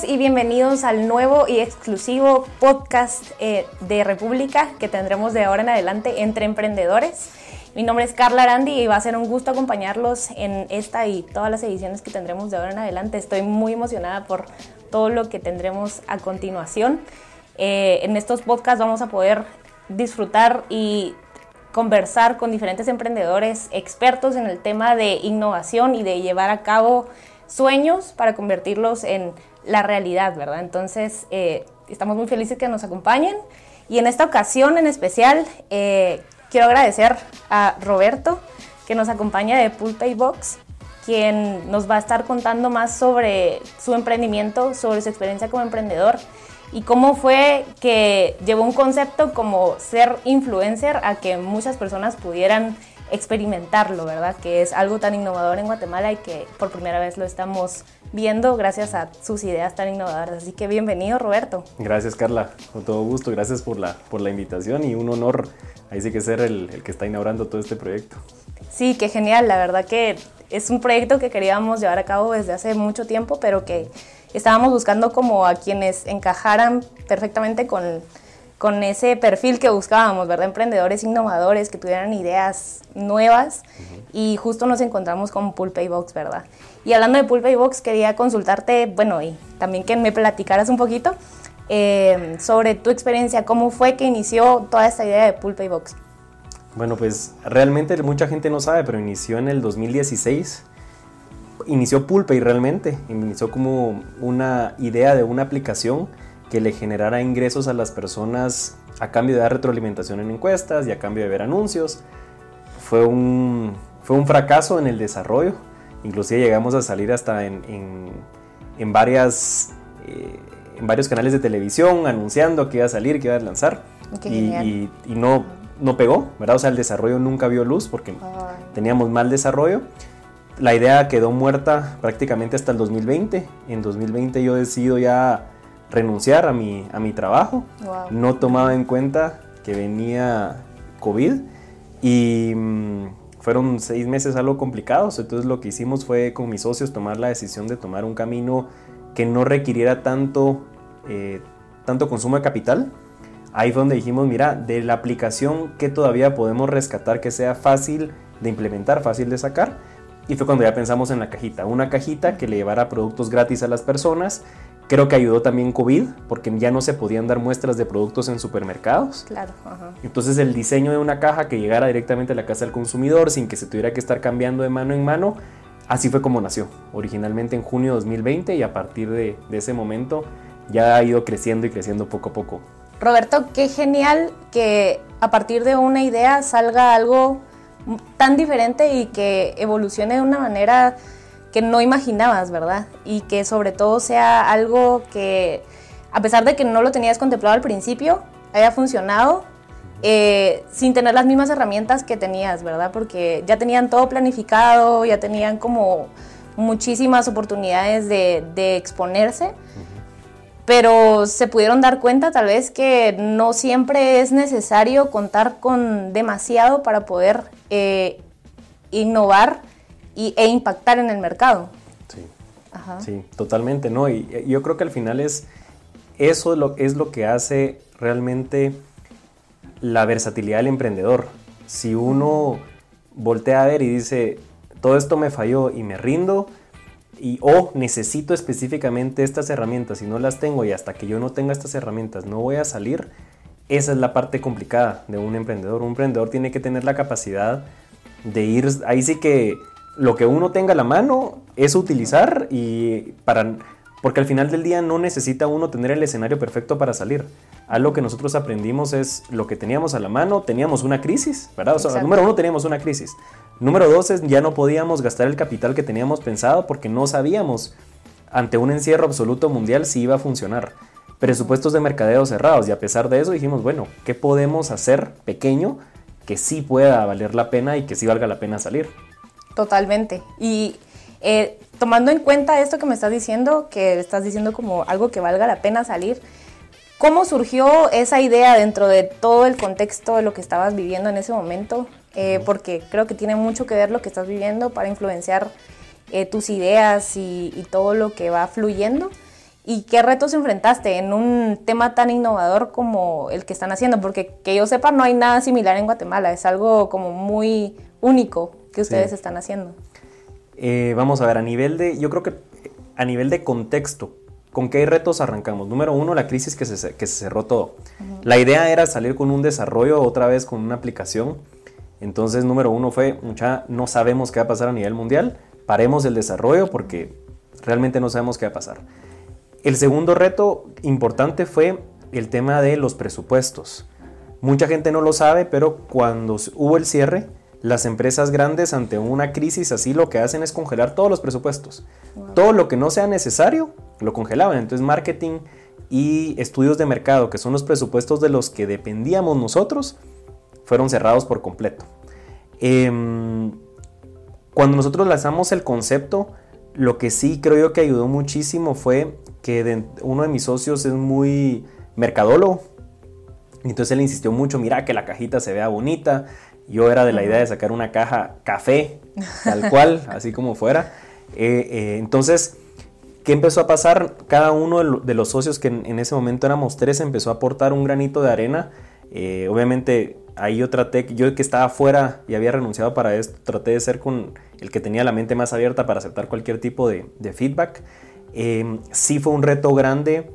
Todos y bienvenidos al nuevo y exclusivo podcast eh, de República que tendremos de ahora en adelante entre emprendedores. Mi nombre es Carla Arandi y va a ser un gusto acompañarlos en esta y todas las ediciones que tendremos de ahora en adelante. Estoy muy emocionada por todo lo que tendremos a continuación. Eh, en estos podcasts vamos a poder disfrutar y conversar con diferentes emprendedores expertos en el tema de innovación y de llevar a cabo sueños para convertirlos en la realidad, ¿verdad? Entonces, eh, estamos muy felices que nos acompañen y en esta ocasión en especial eh, quiero agradecer a Roberto que nos acompaña de Pulpay Box, quien nos va a estar contando más sobre su emprendimiento, sobre su experiencia como emprendedor y cómo fue que llevó un concepto como ser influencer a que muchas personas pudieran experimentarlo, ¿verdad? Que es algo tan innovador en Guatemala y que por primera vez lo estamos viendo gracias a sus ideas tan innovadoras. Así que bienvenido, Roberto. Gracias, Carla. Con todo gusto. Gracias por la, por la invitación y un honor ahí sí que ser el, el que está inaugurando todo este proyecto. Sí, qué genial. La verdad que es un proyecto que queríamos llevar a cabo desde hace mucho tiempo, pero que estábamos buscando como a quienes encajaran perfectamente con con ese perfil que buscábamos, ¿verdad? Emprendedores innovadores que tuvieran ideas nuevas y justo nos encontramos con Pulpay Box, ¿verdad? Y hablando de Pulpay Box, quería consultarte, bueno, y también que me platicaras un poquito eh, sobre tu experiencia, cómo fue que inició toda esta idea de Pulpay Box. Bueno, pues realmente mucha gente no sabe, pero inició en el 2016. Inició Pulpay realmente, inició como una idea de una aplicación que le generara ingresos a las personas a cambio de dar retroalimentación en encuestas y a cambio de ver anuncios. Fue un, fue un fracaso en el desarrollo. Inclusive llegamos a salir hasta en, en, varias, eh, en varios canales de televisión anunciando que iba a salir, que iba a lanzar. y, y, no, no pegó, ¿verdad? O sea, el desarrollo nunca vio luz porque teníamos mal desarrollo. La idea quedó muerta prácticamente hasta el 2020. En 2020 yo decido ya renunciar a mi, a mi trabajo. No tomaba en cuenta que venía COVID y mm, fueron seis meses algo complicados. Entonces lo que hicimos fue con mis socios tomar la decisión de tomar un camino que no requiriera tanto, eh, tanto consumo de capital. Ahí fue donde dijimos, mira, de la aplicación que todavía podemos rescatar que sea fácil de implementar, fácil de sacar. Y fue cuando ya pensamos en la cajita, una cajita que le llevara productos gratis a las personas Creo que ayudó también COVID, porque ya no se podían dar muestras de productos en supermercados. Claro. Ajá. Entonces el diseño de una caja que llegara directamente a la casa del consumidor sin que se tuviera que estar cambiando de mano en mano, así fue como nació. Originalmente en junio de 2020 y a partir de, de ese momento ya ha ido creciendo y creciendo poco a poco. Roberto, qué genial que a partir de una idea salga algo tan diferente y que evolucione de una manera que no imaginabas, ¿verdad? Y que sobre todo sea algo que, a pesar de que no lo tenías contemplado al principio, haya funcionado eh, sin tener las mismas herramientas que tenías, ¿verdad? Porque ya tenían todo planificado, ya tenían como muchísimas oportunidades de, exponerse, pero se pudieron dar cuenta tal vez que no siempre es necesario contar con demasiado para poder eh, innovar e impactar en el mercado. Sí, sí totalmente, ¿no? Y, yo creo que al final es eso lo, es lo que hace realmente la versatilidad del emprendedor. Si uno voltea a ver y dice, todo esto me falló y me rindo, y o necesito específicamente estas herramientas y no las tengo y hasta que yo no tenga estas herramientas no voy a salir, esa es la parte complicada de un emprendedor. Un emprendedor tiene que tener la capacidad de ir, ahí sí que lo que uno tenga a la mano es utilizar y para porque al final del día no necesita uno tener el escenario perfecto para salir. Algo que nosotros aprendimos es lo que teníamos a la mano, teníamos una crisis, ¿verdad? O sea, número uno, teníamos una crisis. Número dos es ya no podíamos gastar el capital que teníamos pensado porque no sabíamos ante un encierro absoluto mundial si iba a funcionar. Presupuestos de mercadeo cerrados y a pesar de eso dijimos, bueno, ¿qué podemos hacer pequeño que sí pueda valer la pena y que sí valga la pena salir? Totalmente. Y eh, tomando en cuenta esto que me estás diciendo, que estás diciendo como algo que valga la pena salir, ¿cómo surgió esa idea dentro de todo el contexto de lo que estabas viviendo en ese momento? Eh, porque creo que tiene mucho que ver lo que estás viviendo para influenciar eh, tus ideas y, todo lo que va fluyendo. ¿Y qué retos enfrentaste en un tema tan innovador como el que están haciendo? Porque que yo sepa, no hay nada similar en Guatemala, es algo como muy único que ustedes están haciendo. Eh, vamos a ver, a nivel de, yo creo que a nivel de contexto, ¿con qué retos arrancamos? Número uno, la crisis que se, que se cerró todo. La idea era salir con un desarrollo, otra vez con una aplicación. Entonces, número uno fue, mucha, no sabemos qué va a pasar a nivel mundial, paremos el desarrollo porque realmente no sabemos qué va a pasar. El segundo reto importante fue el tema de los presupuestos. Mucha gente no lo sabe, pero cuando hubo el cierre, las empresas grandes ante una crisis así lo que hacen es congelar todos los presupuestos. Todo lo que no sea necesario lo congelaban. Entonces marketing y estudios de mercado, que son los presupuestos de los que dependíamos nosotros, fueron cerrados por completo. Em, cuando nosotros lanzamos el concepto, lo que sí creo yo que ayudó muchísimo fue que uno de mis socios es muy mercadólogo. Entonces él insistió mucho, mira que la cajita se vea bonita, yo era de la idea de sacar una caja café, tal cual, así como fuera. Eh, eh, entonces, ¿qué empezó a pasar? Cada uno de los socios, que en, ese momento éramos tres, empezó a aportar un granito de arena. Eh, obviamente, ahí yo traté, yo que estaba afuera y había renunciado para esto, traté de ser con el que tenía la mente más abierta para aceptar cualquier tipo de, de feedback. sí fue un reto grande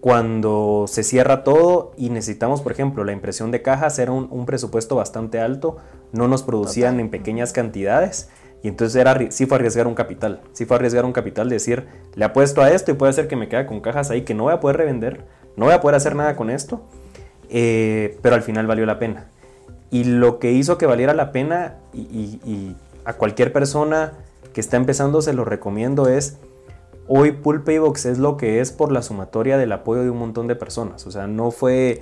cuando se cierra todo y necesitamos, por ejemplo, la impresión de cajas era un, presupuesto bastante alto, no nos producían en pequeñas cantidades y entonces era, sí fue arriesgar un capital, sí fue arriesgar un capital, decir, le apuesto a esto y puede ser que me quede con cajas ahí que no voy a poder revender, no voy a poder hacer nada con esto, eh, pero al final valió la pena. Y lo que hizo que valiera la pena y a cualquier persona que está empezando se lo recomiendo es hoy Pool Paybox es lo que es por la sumatoria del apoyo de un montón de personas. O sea, no fue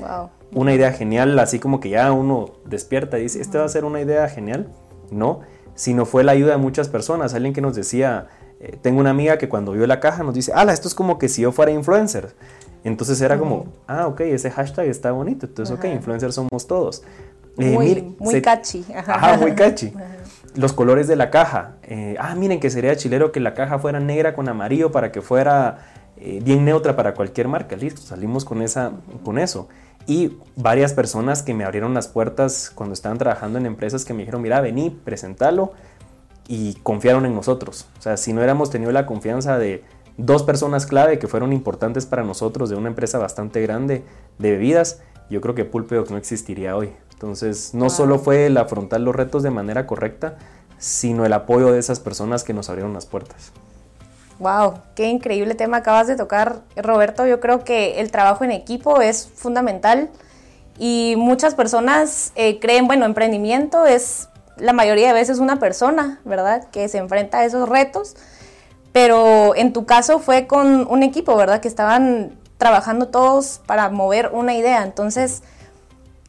una idea genial, así como que ya uno despierta y dice, este va a ser una idea genial. No, sino fue la ayuda de muchas personas. Alguien que nos decía, eh, tengo una amiga que cuando vio la caja nos dice, ala, esto es como que si yo fuera influencer. Entonces era como, ah, ok, ese hashtag está bonito. Entonces, ok, influencers somos todos. Eh, muy, muy catchy. Ajá, muy catchy los colores de la caja. Eh, ah, miren que sería chilero que la caja fuera negra con amarillo para que fuera eh, bien neutra para cualquier marca. Listo, salimos con, esa, con eso. Y varias personas que me abrieron las puertas cuando estaban trabajando en empresas que me dijeron, mira, vení, presentalo. Y confiaron en nosotros. O sea, si no hubiéramos tenido la confianza de dos personas clave que fueron importantes para nosotros de una empresa bastante grande de bebidas, yo creo que Pulpeox no existiría hoy. Entonces, no solo fue el afrontar los retos de manera correcta, sino el apoyo de esas personas que nos abrieron las puertas. Wow, qué increíble tema acabas de tocar, Roberto. Yo creo que el trabajo en equipo es fundamental y muchas personas eh, creen, bueno, emprendimiento es la mayoría de veces una persona, ¿verdad? Que se enfrenta a esos retos, pero en tu caso fue con un equipo, ¿verdad? Que estaban trabajando todos para mover una idea. Entonces,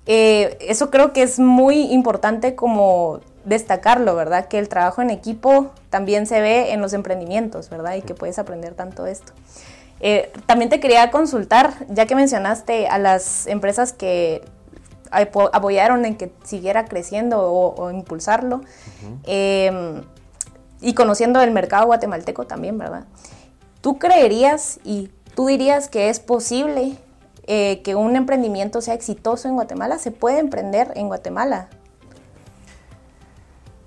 eh, eso creo que es muy importante como destacarlo, ¿verdad? Que el trabajo en equipo también se ve en los emprendimientos, ¿verdad? Y que puedes aprender tanto esto. Eh, también te quería consultar, ya que mencionaste a las empresas que apoyaron en que siguiera creciendo o, impulsarlo, em, y conociendo el mercado guatemalteco también, ¿verdad? ¿Tú creerías y tú dirías que es posible eh, que un emprendimiento sea exitoso en Guatemala? ¿Se puede emprender en Guatemala?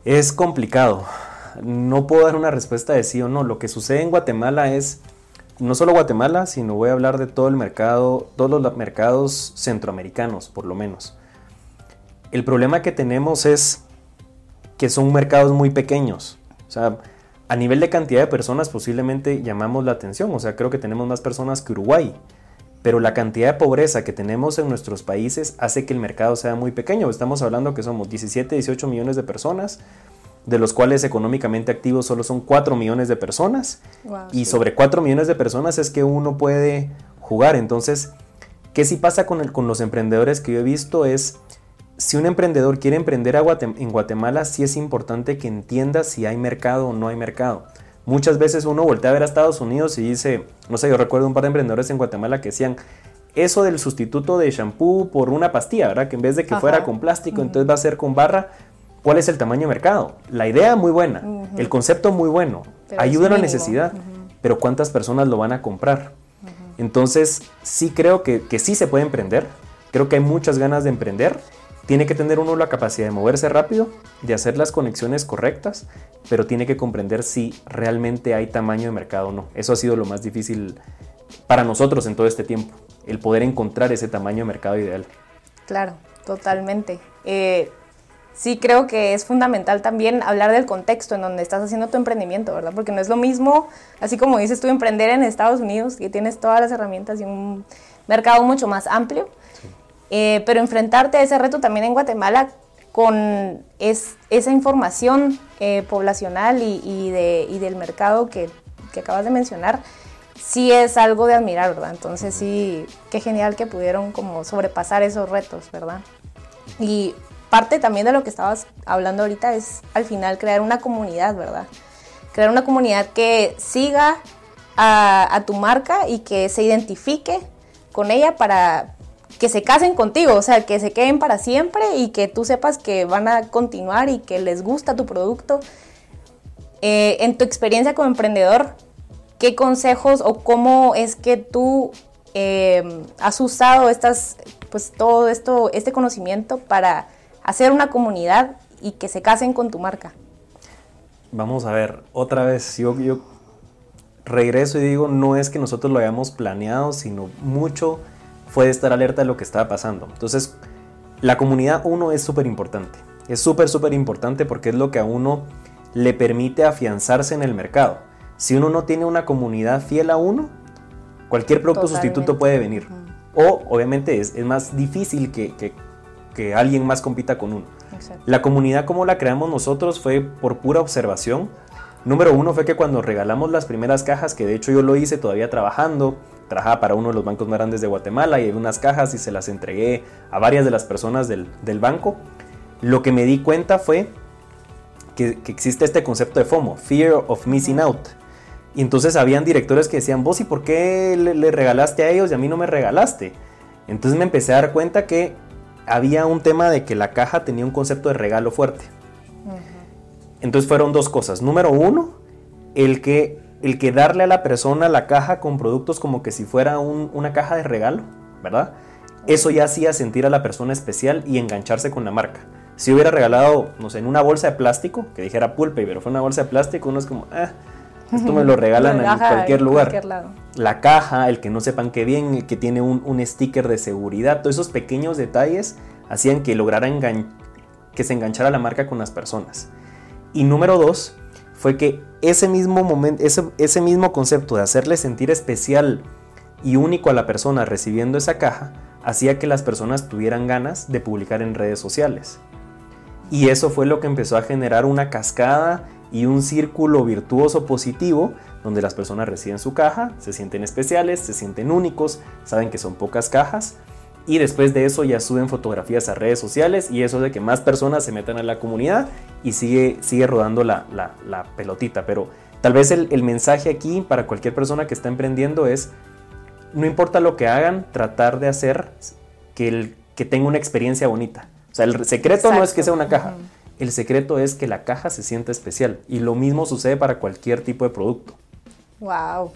Es complicado. No puedo dar una respuesta de sí o no. Lo que sucede en Guatemala es, no solo Guatemala, sino voy a hablar de todo el mercado, todos los mercados centroamericanos, por lo menos. El problema que tenemos es que son mercados muy pequeños. O sea, a nivel de cantidad de personas posiblemente llamamos la atención. O sea, creo que tenemos más personas que Uruguay pero la cantidad de pobreza que tenemos en nuestros países hace que el mercado sea muy pequeño. Estamos hablando que somos 17, 18 millones de personas, de los cuales económicamente activos solo son 4 millones de personas. y sobre 4 millones de personas es que uno puede jugar. Entonces, ¿qué sí pasa con, el, con los emprendedores que yo he visto? Es, si un emprendedor quiere emprender en Guatemala, sí es importante que entienda si hay mercado o no hay mercado. Muchas veces uno voltea a ver a Estados Unidos y dice, no sé, yo recuerdo un par de emprendedores en Guatemala que decían, eso del sustituto de shampoo por una pastilla, ¿verdad? Que en vez de que fuera con plástico, entonces va a ser con barra. ¿Cuál es el tamaño de mercado? La idea muy buena, el concepto muy bueno, ayuda a la necesidad, pero ¿cuántas personas lo van a comprar? Entonces, sí creo que, que sí se puede emprender, creo que hay muchas ganas de emprender, tiene que tener uno la capacidad de moverse rápido, de hacer las conexiones correctas, pero tiene que comprender si realmente hay tamaño de mercado o no. Eso ha sido lo más difícil para nosotros en todo este tiempo, el poder encontrar ese tamaño de mercado ideal. Claro, totalmente. Eh, sí creo que es fundamental también hablar del contexto en donde estás haciendo tu emprendimiento, ¿verdad? Porque no es lo mismo, así como dices tú, emprender en Estados Unidos, que tienes todas las herramientas y un mercado mucho más amplio, eh, pero enfrentarte a ese reto también en Guatemala con esa información eh, poblacional y, de, y, del mercado que, que, acabas de mencionar, sí es algo de admirar, ¿verdad? Entonces sí, qué genial que pudieron como sobrepasar esos retos, ¿verdad? Y parte también de lo que estabas hablando ahorita es al final crear una comunidad, ¿verdad? Crear una comunidad que siga a, a tu marca y que se identifique con ella para, que se casen contigo, o sea, que se queden para siempre y que tú sepas que van a continuar y que les gusta tu producto. Eh, en tu experiencia como emprendedor, ¿qué consejos o cómo es que tú em, has usado estas, pues todo esto, este conocimiento para hacer una comunidad y que se casen con tu marca? Vamos a ver, otra vez, yo regreso y digo, no es que nosotros lo hayamos planeado, sino mucho fue estar alerta de lo que estaba pasando. Entonces, la comunidad uno es súper importante. Es súper, súper importante porque es lo que a uno le permite afianzarse en el mercado. Si uno no tiene una comunidad fiel a uno, cualquier producto sustituto puede venir. O obviamente es, más difícil que, que, alguien más compita con uno. La comunidad como la creamos nosotros fue por pura observación. Número uno fue que cuando regalamos las primeras cajas, que de hecho yo lo hice todavía trabajando, trabajaba para uno de los bancos más grandes de Guatemala y hay unas cajas y se las entregué a varias de las personas del, banco. Lo que me di cuenta fue que, existe este concepto de FOMO, Fear of Missing Out. Y entonces habían directores que decían, vos y por qué le, regalaste a ellos y a mí no me regalaste. Entonces me empecé a dar cuenta que había un tema de que la caja tenía un concepto de regalo fuerte. Entonces fueron dos cosas. Número uno, el que el que darle a la persona la caja con productos como que si fuera una caja de regalo, ¿verdad? Eso ya hacía sentir a la persona especial y engancharse con la marca. Si hubiera regalado, no sé, en una bolsa de plástico, que dijera pulpe, pero fue una bolsa de plástico, uno es como, ah, esto me lo regalan en cualquier lugar. la caja, el que no sepan qué bien, el que tiene un, un, sticker de seguridad, todos esos pequeños detalles hacían que lograra que se enganchara la marca con las personas. Y número dos, fue que ese mismo momento, ese, ese mismo concepto de hacerle sentir especial y único a la persona recibiendo esa caja, hacía que las personas tuvieran ganas de publicar en redes sociales. Y eso fue lo que empezó a generar una cascada y un círculo virtuoso positivo donde las personas reciben su caja, se sienten especiales, se sienten únicos, saben que son pocas cajas y después de eso ya suben fotografías a redes sociales y eso de que más personas se metan a la comunidad y sigue, sigue rodando la, pelotita. Pero tal vez el, mensaje aquí para cualquier persona que está emprendiendo es, no importa lo que hagan, tratar de hacer que, el, que tenga una experiencia bonita. O sea, el secreto no es que sea una caja, el secreto es que la caja se sienta especial y lo mismo sucede para cualquier tipo de producto. Wow,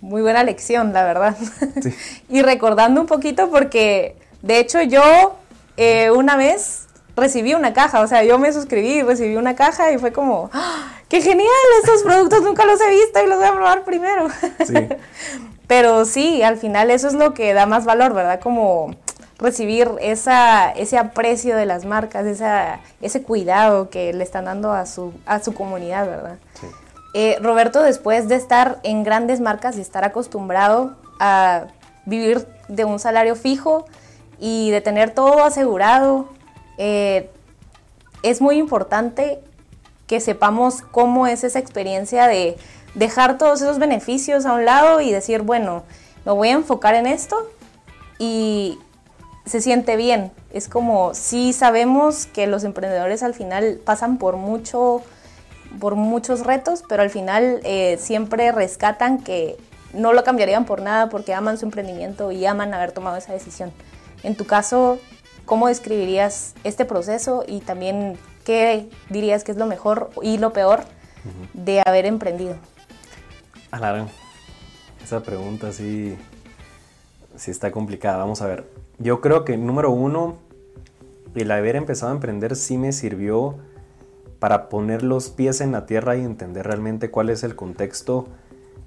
muy buena lección, la verdad. y recordando un poquito porque, de hecho, yo eh, una vez recibí una caja, o sea, yo me suscribí y recibí una caja y fue como, ¡Ah, ¡qué genial! Estos productos nunca los he visto y los voy a probar primero. Pero sí, al final eso es lo que da más valor, ¿verdad? Como recibir esa, ese aprecio de las marcas, esa, ese cuidado que le están dando a su, a su comunidad, ¿verdad? Sí. Eh, Roberto, después de estar en grandes marcas y estar acostumbrado a vivir de un salario fijo y de tener todo asegurado, eh, es muy importante que sepamos cómo es esa experiencia de dejar todos esos beneficios a un lado y decir, bueno, me voy a enfocar en esto y se siente bien. Es como si sabemos que los emprendedores al final pasan por mucho por muchos retos, pero al final eh, siempre rescatan que no lo cambiarían por nada porque aman su emprendimiento y aman haber tomado esa decisión. En tu caso, ¿cómo describirías este proceso y también qué dirías que es lo mejor y lo peor de haber emprendido? esa pregunta sí, sí está complicada. Vamos a ver. Yo creo que número uno, el haber empezado a emprender sí me sirvió para poner los pies en la tierra y entender realmente cuál es el contexto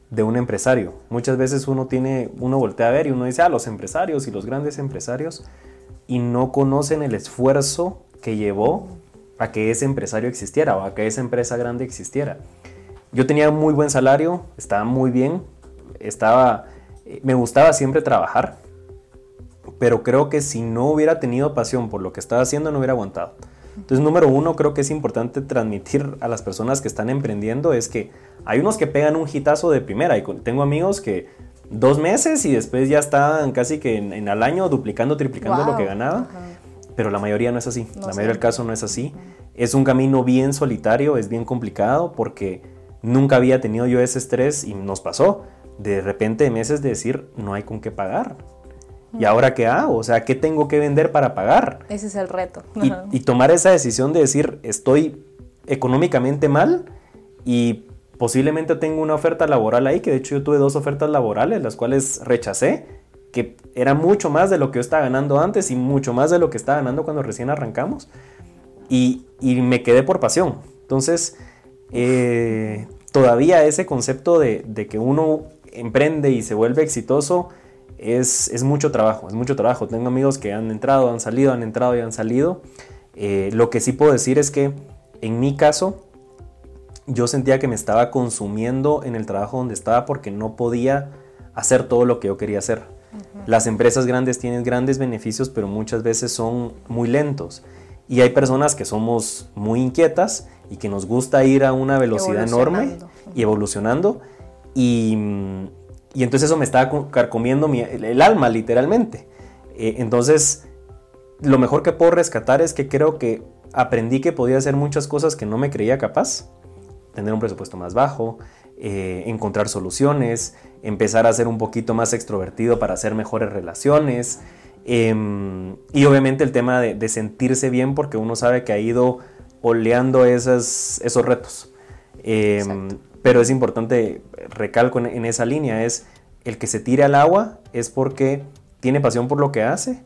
de un empresario. Muchas veces uno tiene, uno voltea a ver y uno dice, ah, los empresarios y los grandes empresarios, y no conocen el esfuerzo que llevó a que ese empresario existiera o a que esa empresa grande existiera. Yo tenía muy buen salario, estaba muy bien, estaba, eh, me gustaba siempre trabajar, pero creo que si no hubiera tenido pasión por lo que estaba haciendo no hubiera aguantado. Entonces, número uno, creo que es importante transmitir a las personas que están emprendiendo es que hay unos que pegan un hitazo de primera y tengo amigos que dos meses y después ya están casi que en, al año duplicando, triplicando lo que ganaba. Pero la mayoría no es así. la mayoría del caso no es así. Es un camino bien solitario, es bien complicado porque nunca había tenido yo ese estrés y nos pasó de repente meses de decir no hay con qué pagar. ¿Y ahora qué hago? O sea, ¿qué tengo que vender para pagar? Ese es el reto. y, tomar esa decisión de decir estoy económicamente mal y posiblemente tengo una oferta laboral ahí, que de hecho yo tuve dos ofertas laborales, las cuales rechacé, que era mucho más de lo que yo estaba ganando antes y mucho más de lo que estaba ganando cuando recién arrancamos. Y, me quedé por pasión. Entonces, eh, todavía ese concepto de, que uno emprende y se vuelve exitoso es, es, mucho trabajo, es mucho trabajo. Tengo amigos que han entrado, han salido, han entrado y han salido. Eh, lo que sí puedo decir es que en mi caso, yo sentía que me estaba consumiendo en el trabajo donde estaba porque no podía hacer todo lo que yo quería hacer. Las empresas grandes tienen grandes beneficios, pero muchas veces son muy lentos. Y hay personas que somos muy inquietas y que nos gusta ir a una velocidad enorme y evolucionando. Y, y, entonces eso me estaba carcomiendo el, alma, literalmente. Eh, entonces, lo mejor que puedo rescatar es que creo que aprendí que podía hacer muchas cosas que no me creía capaz tener un presupuesto más bajo, eh, encontrar soluciones, empezar a ser un poquito más extrovertido para hacer mejores relaciones. Em, y obviamente el tema de, sentirse bien porque uno sabe que ha ido oleando esos retos. Em, pero es importante, recalco en esa línea, es el que se tire al agua es porque tiene pasión por lo que hace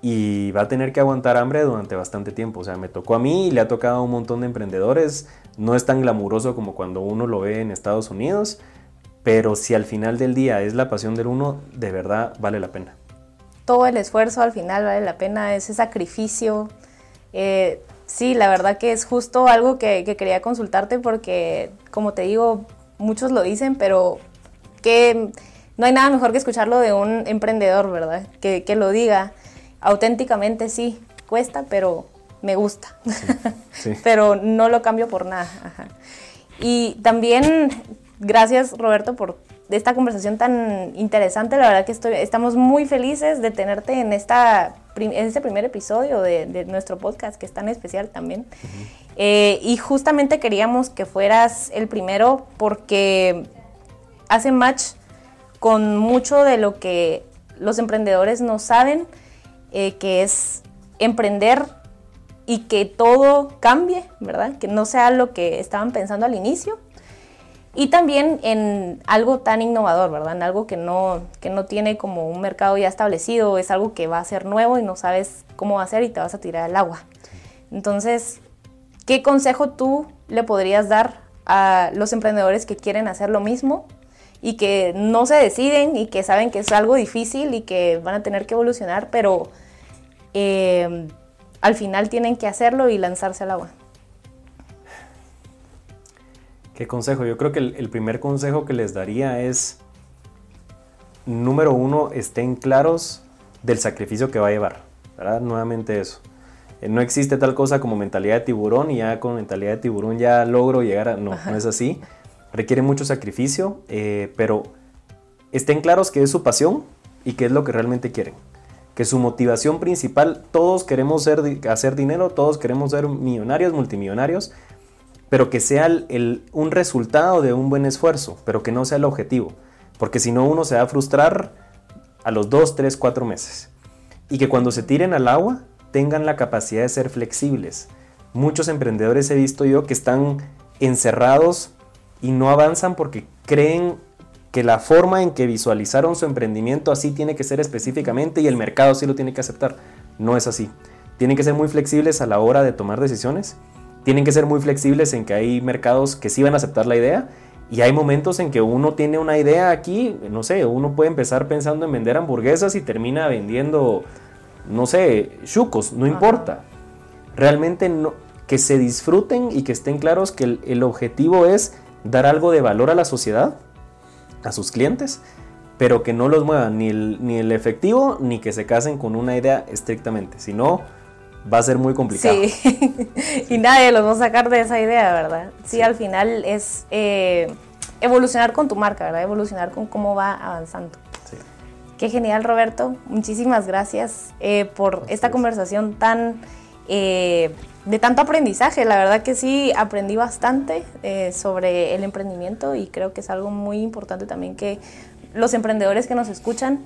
y va a tener que aguantar hambre durante bastante tiempo. O sea, me tocó a mí y le ha tocado a un montón de emprendedores. No es tan glamuroso como cuando uno lo ve en Estados Unidos, pero si al final del día es la pasión del uno, de verdad vale la pena. Todo el esfuerzo al final vale la pena, ese sacrificio. Eh, sí, la verdad que es justo algo que, quería consultarte porque, como te digo, muchos lo dicen, pero que no hay nada mejor que escucharlo de un emprendedor, ¿verdad? Que, que lo diga auténticamente sí, cuesta, pero me gusta. pero no lo cambio por nada. Y también, gracias Roberto por esta conversación tan interesante. La verdad que estoy, estamos muy felices de tenerte en, esta, en este primer episodio de, nuestro podcast, que es tan especial también. Eh, y justamente queríamos que fueras el primero porque hace match con mucho de lo que los emprendedores no saben eh, que es emprender y que todo cambie, ¿verdad? Que no sea lo que estaban pensando al inicio. Y también en algo tan innovador, ¿verdad? En algo que no, que no tiene como un mercado ya establecido, es algo que va a ser nuevo y no sabes cómo va a ser y te vas a tirar al agua. Entonces, ¿qué consejo tú le podrías dar a los emprendedores que quieren hacer lo mismo y que no se deciden y que saben que es algo difícil y que van a tener que evolucionar, pero eh, al final tienen que hacerlo y lanzarse al agua. ¿Qué consejo? Yo creo que el, primer consejo que les daría es, número uno, estén claros del sacrificio que va a llevar. ¿verdad? Nuevamente eso. Eh, no existe tal cosa como mentalidad de tiburón y ya con mentalidad de tiburón ya logro llegar a... No, no es así. Requiere mucho sacrificio, eh, pero estén claros que es su pasión y que es lo que realmente quieren que su motivación principal, todos queremos ser, hacer dinero, todos queremos ser millonarios, multimillonarios, pero que sea el, un resultado de un buen esfuerzo, pero que no sea el objetivo, porque si no uno se va a frustrar a los 2, 3, 4 meses. Y que cuando se tiren al agua tengan la capacidad de ser flexibles. Muchos emprendedores he visto yo que están encerrados y no avanzan porque creen que la forma en que visualizaron su emprendimiento así tiene que ser específicamente y el mercado sí lo tiene que aceptar. No es así. Tienen que ser muy flexibles a la hora de tomar decisiones. Tienen que ser muy flexibles en que hay mercados que sí van a aceptar la idea y hay momentos en que uno tiene una idea aquí, no sé, uno puede empezar pensando en vender hamburguesas y termina vendiendo, no sé, chucos, no importa. Realmente no, que se disfruten y que estén claros que el, el objetivo es dar algo de valor a la sociedad a sus clientes, pero que no los muevan ni el, ni el efectivo ni que se casen con una idea estrictamente. Si no, va a ser muy complicado. Sí, y nadie los va a sacar de esa idea, ¿verdad? Sí, al final es eh, evolucionar con tu marca, ¿verdad? Evolucionar con cómo va avanzando. Sí. Qué genial, Roberto. Muchísimas gracias eh, por esta conversación tan... Eh, de tanto aprendizaje. La verdad que sí, aprendí bastante eh, sobre el emprendimiento y creo que es algo muy importante también que los emprendedores que nos escuchan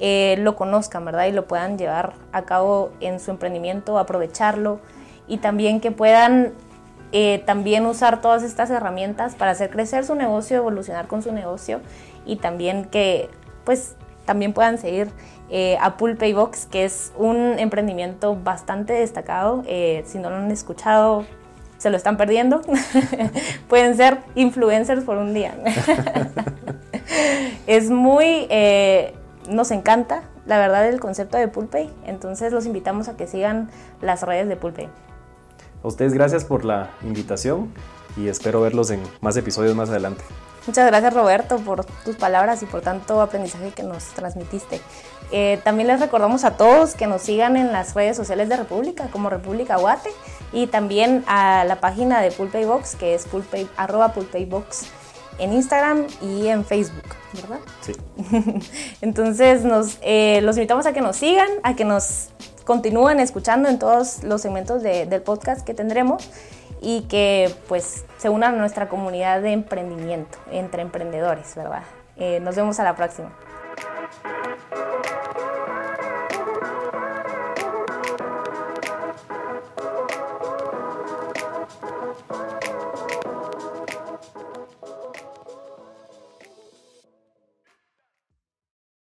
eh, lo conozcan, ¿verdad? Y lo puedan llevar a cabo en su emprendimiento, aprovecharlo y también que puedan eh, también usar todas estas herramientas para hacer crecer su negocio, evolucionar con su negocio y también que pues también puedan seguir eh, a Pulpay Box, que es un emprendimiento bastante destacado. Eh, si no lo han escuchado, se lo están perdiendo. Pueden ser influencers por un día. es muy... nos encanta, la verdad, el concepto de Pulpay. Entonces los invitamos a que sigan las redes de Pulpay. A ustedes gracias por la invitación y espero verlos en más episodios más adelante. Muchas gracias Roberto por tus palabras y por tanto aprendizaje que nos transmitiste. Eh, también les recordamos a todos que nos sigan en las redes sociales de República como República Guate y también a la página de Pulpaybox que es pulpay, arroba en Instagram y en Facebook, ¿verdad? Sí. Entonces nos, eh, los invitamos a que nos sigan, a que nos continúen escuchando en todos los segmentos del podcast que tendremos y que pues se unan a nuestra comunidad de emprendimiento entre emprendedores, ¿verdad? Eh, nos vemos a la próxima.